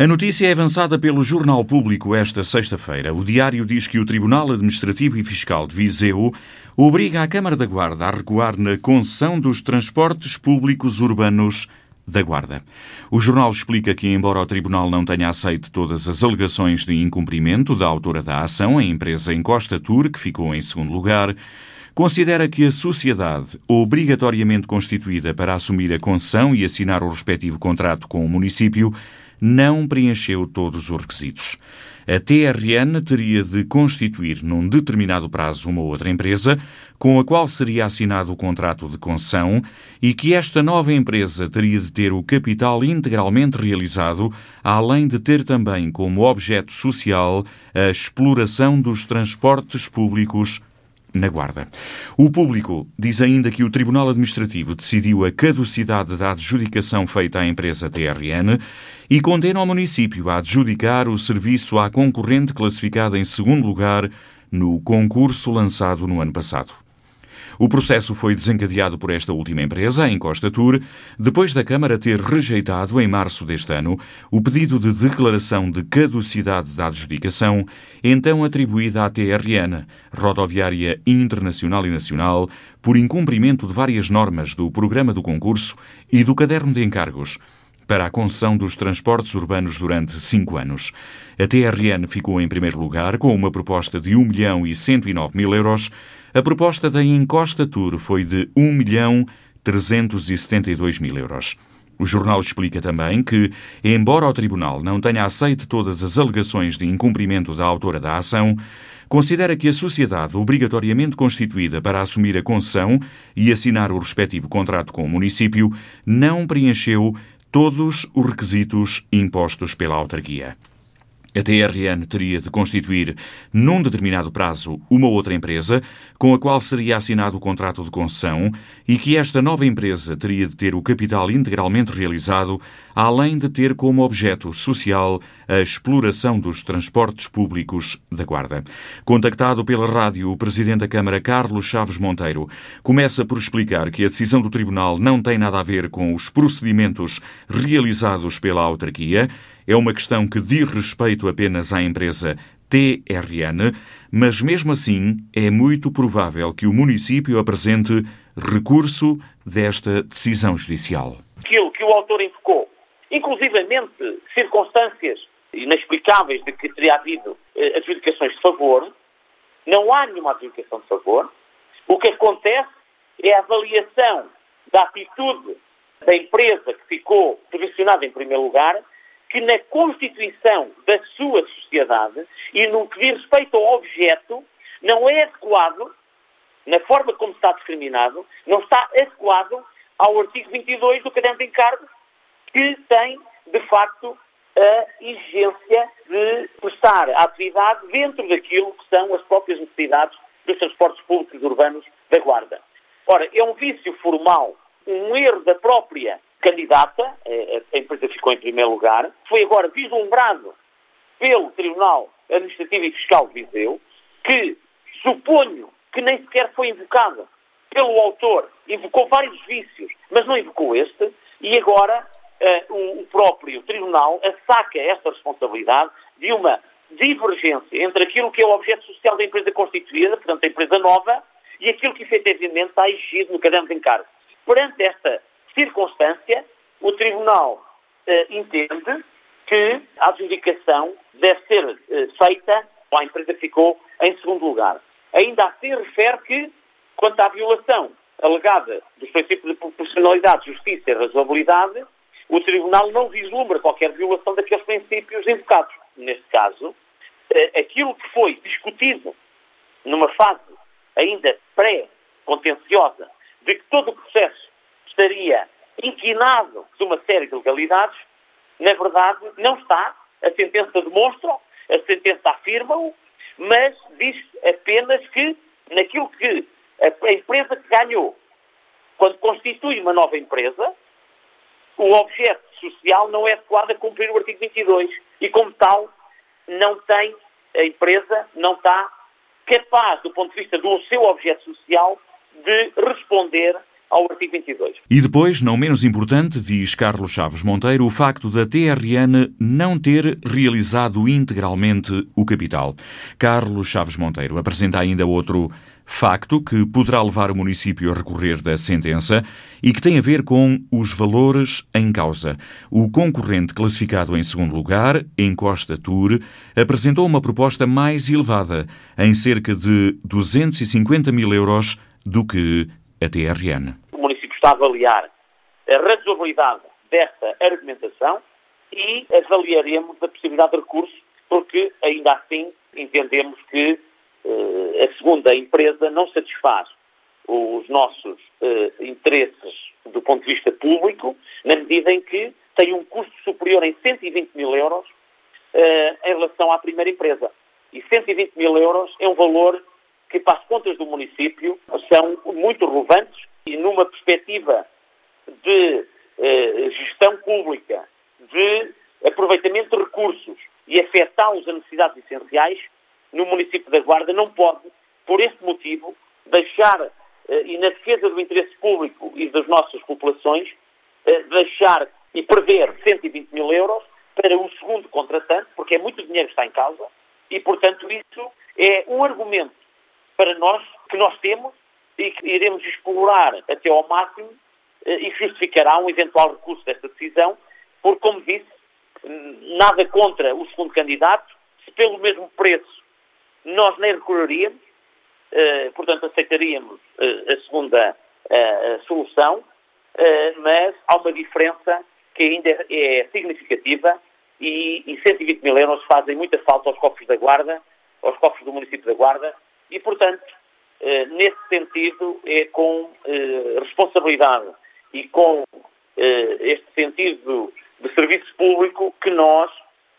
A notícia é avançada pelo Jornal Público esta sexta-feira. O diário diz que o Tribunal Administrativo e Fiscal de Viseu obriga a Câmara da Guarda a recuar na concessão dos transportes públicos urbanos da Guarda. O jornal explica que, embora o Tribunal não tenha aceito todas as alegações de incumprimento da autora da ação, a empresa Encosta Tour, que ficou em segundo lugar, considera que a sociedade, obrigatoriamente constituída para assumir a concessão e assinar o respectivo contrato com o município, não preencheu todos os requisitos. A TRN teria de constituir num determinado prazo uma outra empresa com a qual seria assinado o contrato de concessão e que esta nova empresa teria de ter o capital integralmente realizado, além de ter também como objeto social a exploração dos transportes públicos na Guarda. O público diz ainda que o Tribunal Administrativo decidiu a caducidade da adjudicação feita à empresa TRN e condena o município a adjudicar o serviço à concorrente classificada em segundo lugar no concurso lançado no ano passado. O processo foi desencadeado por esta última empresa, a Encosta Tour, depois da Câmara ter rejeitado, em março deste ano, o pedido de declaração de caducidade da adjudicação, então atribuída à TRN, Rodoviária Internacional e Nacional, por incumprimento de várias normas do programa do concurso e do caderno de encargos para a concessão dos transportes urbanos durante cinco anos. A TRN ficou em primeiro lugar com uma proposta de 1 milhão e 109 mil euros. A proposta da Encosta Tour foi de 1 milhão 372 mil euros. O jornal explica também que, embora o Tribunal não tenha aceito todas as alegações de incumprimento da autora da ação, considera que a sociedade obrigatoriamente constituída para assumir a concessão e assinar o respectivo contrato com o município não preencheu todos os requisitos impostos pela autarquia. A TRN teria de constituir, num determinado prazo, uma outra empresa com a qual seria assinado o contrato de concessão e que esta nova empresa teria de ter o capital integralmente realizado, além de ter como objeto social a exploração dos transportes públicos da Guarda. Contactado pela rádio, o Presidente da Câmara, Carlos Chaves Monteiro, começa por explicar que a decisão do Tribunal não tem nada a ver com os procedimentos realizados pela autarquia é uma questão que diz respeito apenas à empresa TRN, mas mesmo assim é muito provável que o município apresente recurso desta decisão judicial. Aquilo que o autor invocou, inclusivamente circunstâncias inexplicáveis de que teria havido eh, adjudicações de favor, não há nenhuma adjudicação de favor. O que acontece é a avaliação da atitude da empresa que ficou posicionada em primeiro lugar que na constituição da sua sociedade e no que diz respeito ao objeto, não é adequado, na forma como está discriminado, não está adequado ao artigo 22 do Caderno de Encargos, que tem, de facto, a exigência de prestar atividade dentro daquilo que são as próprias necessidades dos transportes públicos urbanos da Guarda. Ora, é um vício formal, um erro da própria candidata, a empresa ficou em primeiro lugar, foi agora vislumbrado pelo Tribunal Administrativo e Fiscal de Viseu, que suponho que nem sequer foi invocado pelo autor, invocou vários vícios, mas não invocou este, e agora uh, o próprio Tribunal assaca esta responsabilidade de uma divergência entre aquilo que é o objeto social da empresa constituída, portanto a empresa nova, e aquilo que efetivamente está exigido no caderno de encargo. Perante esta circunstância, o Tribunal eh, entende que a adjudicação deve ser eh, feita, ou a empresa ficou em segundo lugar. Ainda assim refere que, quanto à violação alegada dos princípios de proporcionalidade, justiça e razoabilidade, o Tribunal não vislumbra qualquer violação daqueles princípios invocados. Neste caso, eh, aquilo que foi discutido numa fase ainda pré-contenciosa, de que todo o processo estaria inquinado de uma série de legalidades, na verdade não está. A sentença demonstra, a sentença afirma-o, mas diz apenas que naquilo que a empresa que ganhou, quando constitui uma nova empresa, o objeto social não é adequado a cumprir o artigo 22 e, como tal, não tem, a empresa não está capaz, do ponto de vista do seu objeto social, de responder ao artigo 22. E depois, não menos importante, diz Carlos Chaves Monteiro, o facto da TRN não ter realizado integralmente o capital. Carlos Chaves Monteiro apresenta ainda outro facto que poderá levar o município a recorrer da sentença e que tem a ver com os valores em causa. O concorrente classificado em segundo lugar, Encosta Tour, apresentou uma proposta mais elevada, em cerca de 250 mil euros, do que a TRN. O município está a avaliar a razoabilidade desta argumentação e avaliaremos a possibilidade de recurso, porque ainda assim entendemos que uh, a segunda empresa não satisfaz os nossos uh, interesses do ponto de vista público, na medida em que tem um custo superior em 120 mil euros uh, em relação à primeira empresa. E 120 mil euros é um valor que, para as contas do município, são muito relevantes e numa perspectiva de gestão pública, de aproveitamento de recursos e afetá-los a necessidades essenciais, no município da Guarda não pode, por esse motivo, deixar, eh, e na defesa do interesse público e das nossas populações, eh, deixar e prever 120 mil euros para o segundo contratante, porque é muito dinheiro que está em causa, e, portanto, isso é um argumento para nós, que nós temos, e que iremos explorar até ao máximo, eh, e justificará um eventual recurso desta decisão, porque, como disse, nada contra o segundo candidato, se pelo mesmo preço nós nem recorreríamos, uh, portanto aceitaríamos uh, a segunda solução, mas há uma diferença que ainda é, significativa e, e 120 mil euros fazem muita falta aos cofres da Guarda, aos cofres do município da Guarda e, portanto, nesse sentido é com responsabilidade e com este sentido de serviço público que nós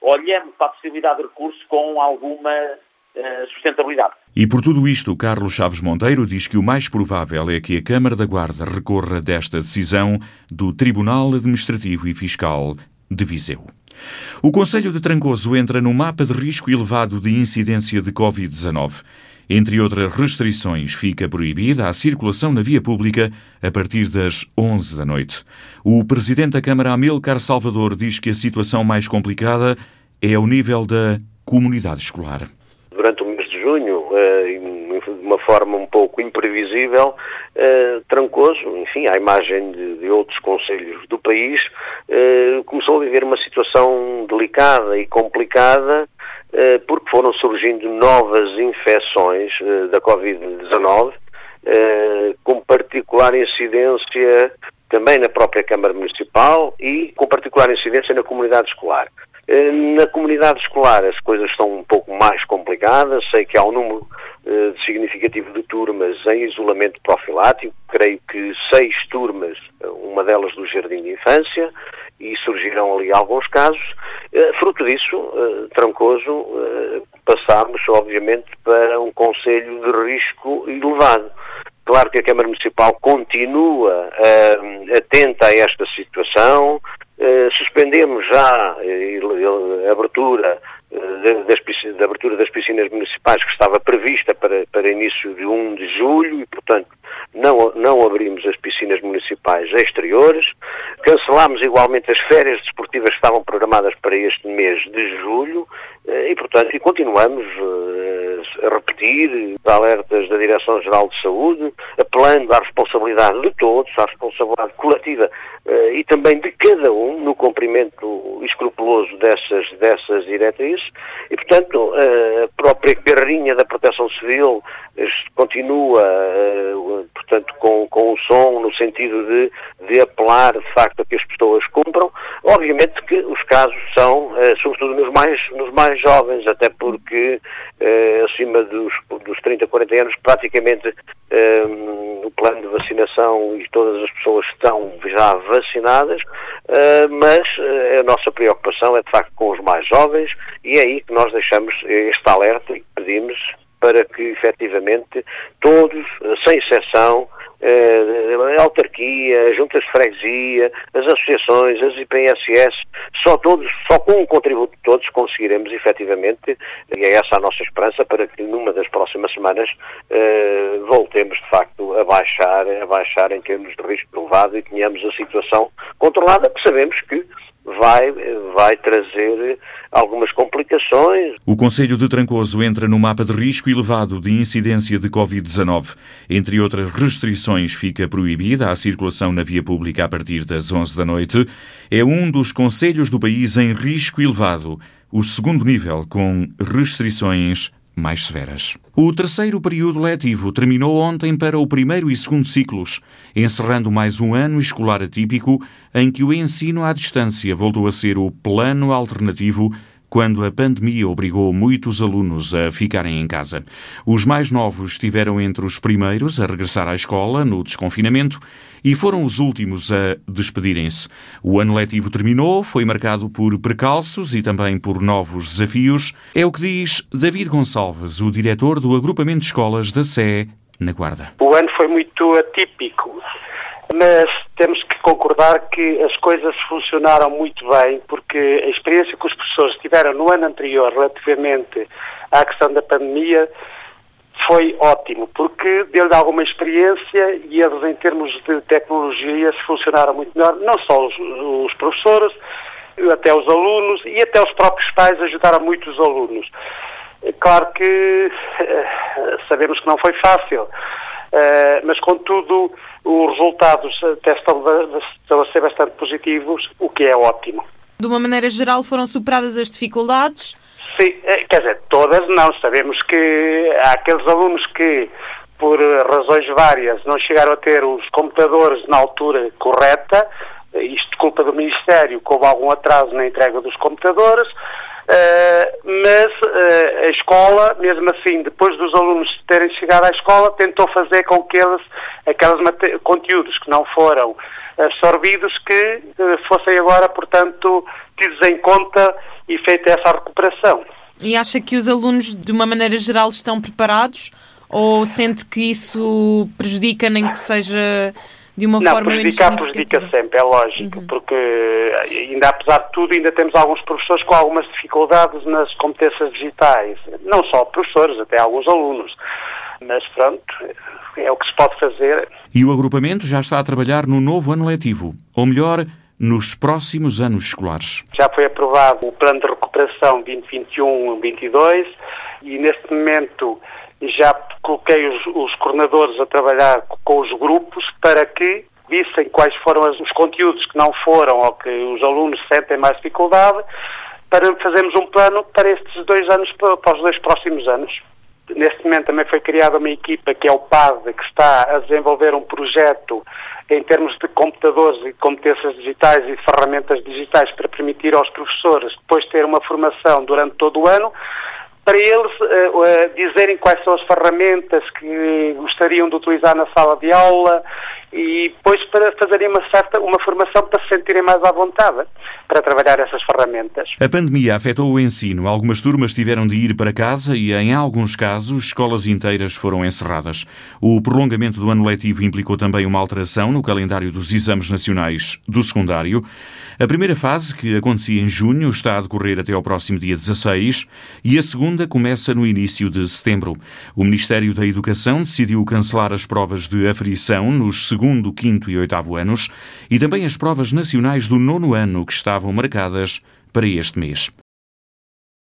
olhamos para a possibilidade de recurso com alguma eh, sustentabilidade. E por tudo isto, Carlos Chaves Monteiro diz que o mais provável é que a Câmara da Guarda recorra desta decisão do Tribunal Administrativo e Fiscal de Viseu. O Conselho de Trancoso entra no mapa de risco elevado de incidência de Covid-19. Entre outras restrições, fica proibida a circulação na via pública a partir das 11 da noite. O presidente da Câmara, Amilcar Salvador, diz que a situação mais complicada é ao nível da comunidade escolar durante o mês de junho, de uma forma um pouco imprevisível, uh, Trancoso, enfim, à imagem de, de outros conselhos do país, uh, começou a viver uma situação delicada e complicada porque foram surgindo novas infecções da Covid-19, com particular incidência também na própria Câmara Municipal e com particular incidência na comunidade escolar. Eh, na comunidade escolar as coisas estão um pouco mais complicadas, sei que há um número uh, significativo de turmas em isolamento profilático, creio que seis turmas, uma delas do Jardim de Infância, e surgiram ali alguns casos. Fruto disso, Trancoso, passámos obviamente para um conselho de risco elevado. Claro que a Câmara Municipal continua atenta a esta situação, eh, suspendemos já eh, a abertura eh, das, da abertura das piscinas municipais que estava prevista para, para início de 1 de julho e, portanto, não, não abrimos as piscinas municipais exteriores. Cancelámos igualmente as férias desportivas que estavam programadas para este mês de julho e, portanto, e continuamos a repetir alertas da Direção-Geral de Saúde, apelando à responsabilidade de todos, à responsabilidade coletiva uh, e também de cada um no cumprimento escrupuloso dessas, dessas diretrizes e, portanto, uh, a própria carrinha da Proteção Civil continua, uh, portanto, com, com o som no sentido de, de apelar, de facto, a que as pessoas cumpram. Obviamente que os casos são, sobretudo nos mais, nos mais jovens, até porque acima dos, dos 30, 40 anos, praticamente um, o plano de vacinação e todas as pessoas estão já vacinadas, uh, mas uh, a nossa preocupação é de facto com os mais jovens e é aí que nós deixamos este alerta e pedimos para que efetivamente todos, sem exceção, eh, a autarquia, as juntas de freguesia, as associações, as IPSS, só, todos, só com o contributo de todos conseguiremos efetivamente, e é essa a nossa esperança, para que numa das próximas semanas eh, voltemos de facto a baixar, a baixar em termos de risco elevado e tenhamos a situação controlada, que sabemos que vai, vai trazer algumas complicações. O Conselho de Trancoso entra no mapa de risco elevado de incidência de Covid-19. Entre outras restrições, fica proibida a circulação na via pública a partir das 11 da noite. É um dos conselhos do país em risco elevado, o segundo nível, com restrições mais severas. O terceiro período letivo terminou ontem para o primeiro e segundo ciclos, encerrando mais um ano escolar atípico em que o ensino à distância voltou a ser o plano alternativo quando a pandemia obrigou muitos alunos a ficarem em casa. Os mais novos estiveram entre os primeiros a regressar à escola no desconfinamento e foram os últimos a despedirem-se. O ano letivo terminou, foi marcado por precalços e também por novos desafios. É o que diz David Gonçalves, o diretor do agrupamento de escolas da SE na Guarda. O ano foi muito atípico mas temos que concordar que as coisas funcionaram muito bem, porque a experiência que os professores tiveram no ano anterior relativamente à questão da pandemia foi ótimo, porque deu-lhe alguma experiência e eles, em termos de tecnologias, funcionaram muito melhor, não só os, os professores, até os alunos e até os próprios pais ajudaram muito os alunos. Claro que eh, sabemos que não foi fácil, eh, mas contudo os resultados até estão, a ser bastante positivos, o que é ótimo. De uma maneira geral, foram superadas as dificuldades? Sim, eh, quer dizer, todas não. Sabemos que há aqueles alunos que, por razões várias, não chegaram a ter os computadores na altura correta, isto culpa do Ministério, que houve algum atraso na entrega dos computadores, mas uh, a escola, mesmo assim, depois dos alunos terem chegado à escola, tentou fazer com que eles, aqueles conteúdos que não foram absorvidos, que uh, fossem agora, portanto, tidos em conta e feita essa recuperação. E acha que os alunos, de uma maneira geral, estão preparados? Ou sente que isso prejudica, nem que seja de uma não, forma prejudicar prejudica sempre, é lógico, uhum. porque ainda apesar de tudo ainda temos alguns professores com algumas dificuldades nas competências digitais, não só professores, até alguns alunos, mas pronto, é o que se pode fazer. E o agrupamento já está a trabalhar no novo ano letivo, ou melhor, nos próximos anos escolares. Já foi aprovado o plano de recuperação 2021-22 e neste momento já coloquei os, os coordenadores a trabalhar com os grupos para que vissem quais foram os conteúdos que não foram ou que os alunos sentem mais dificuldade, para fazermos um plano para estes dois anos, para os dois próximos anos. Neste momento também foi criada uma equipa que é o PAD, que está a desenvolver um projeto em termos de computadores e competências digitais e ferramentas digitais para permitir aos professores depois ter uma formação durante todo o ano para eles uh, uh, dizerem quais são as ferramentas que gostariam de utilizar na sala de aula e depois para fazerem uma certa uma formação para se sentirem mais à vontade para trabalhar essas ferramentas. A pandemia afetou o ensino. Algumas turmas tiveram de ir para casa e, em alguns casos, escolas inteiras foram encerradas. O prolongamento do ano letivo implicou também uma alteração no calendário dos exames nacionais do secundário. A primeira fase, que acontecia em junho, está a decorrer até ao próximo dia 16 e a segunda começa no início de setembro. O Ministério da Educação decidiu cancelar as provas de aferição nos segundo, quinto e oitavo anos e também as provas nacionais do nono ano que estavam marcadas para este mês.